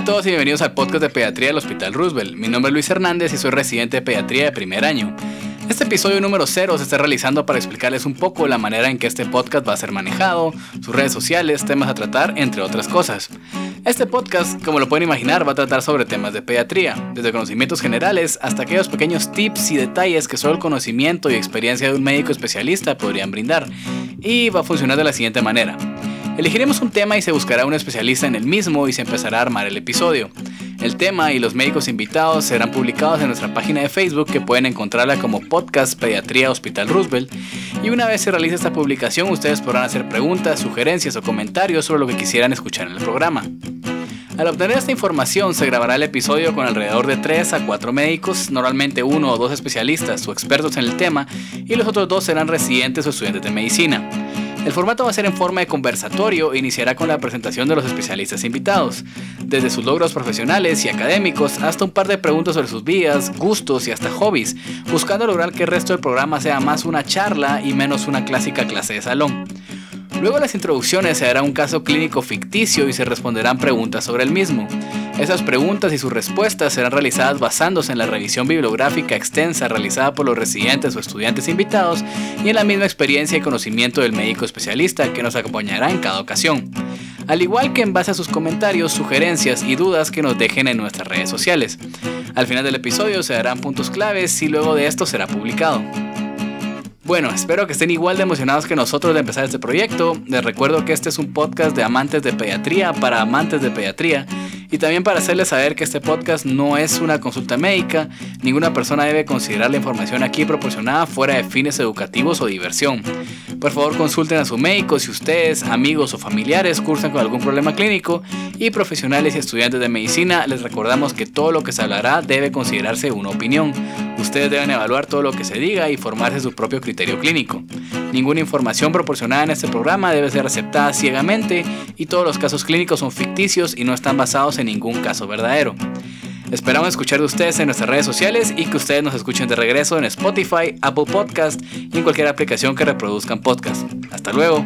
Hola a todos y bienvenidos al podcast de pediatría del Hospital Roosevelt. Mi nombre es Luis Hernández y soy residente de pediatría de primer año. Este episodio número 0 se está realizando para explicarles un poco la manera en que este podcast va a ser manejado, sus redes sociales, temas a tratar, entre otras cosas. Este podcast, como lo pueden imaginar, va a tratar sobre temas de pediatría, desde conocimientos generales hasta aquellos pequeños tips y detalles que solo el conocimiento y experiencia de un médico especialista podrían brindar. Y va a funcionar de la siguiente manera. Elegiremos un tema y se buscará un especialista en el mismo y se empezará a armar el episodio. El tema y los médicos invitados serán publicados en nuestra página de Facebook que pueden encontrarla como Podcast Pediatría Hospital Roosevelt. Y una vez se realice esta publicación, ustedes podrán hacer preguntas, sugerencias o comentarios sobre lo que quisieran escuchar en el programa. Al obtener esta información se grabará el episodio con alrededor de 3 a 4 médicos, normalmente uno o dos especialistas o expertos en el tema, y los otros dos serán residentes o estudiantes de medicina. El formato va a ser en forma de conversatorio e iniciará con la presentación de los especialistas invitados, desde sus logros profesionales y académicos hasta un par de preguntas sobre sus vidas, gustos y hasta hobbies, buscando lograr que el resto del programa sea más una charla y menos una clásica clase de salón. Luego las introducciones se hará un caso clínico ficticio y se responderán preguntas sobre el mismo. Esas preguntas y sus respuestas serán realizadas basándose en la revisión bibliográfica extensa realizada por los residentes o estudiantes invitados y en la misma experiencia y conocimiento del médico especialista que nos acompañará en cada ocasión. Al igual que en base a sus comentarios, sugerencias y dudas que nos dejen en nuestras redes sociales. Al final del episodio se darán puntos claves y luego de esto será publicado. Bueno, espero que estén igual de emocionados que nosotros de empezar este proyecto. Les recuerdo que este es un podcast de amantes de pediatría para amantes de pediatría y también para hacerles saber que este podcast no es una consulta médica, ninguna persona debe considerar la información aquí proporcionada fuera de fines educativos o diversión. Por favor consulten a su médico si ustedes, amigos o familiares cursan con algún problema clínico y profesionales y estudiantes de medicina les recordamos que todo lo que se hablará debe considerarse una opinión. Ustedes deben evaluar todo lo que se diga y formarse su propio criterio clínico. Ninguna información proporcionada en este programa debe ser aceptada ciegamente y todos los casos clínicos son ficticios y no están basados en ningún caso verdadero. Esperamos escuchar de ustedes en nuestras redes sociales y que ustedes nos escuchen de regreso en Spotify, Apple Podcast y en cualquier aplicación que reproduzcan podcast. Hasta luego.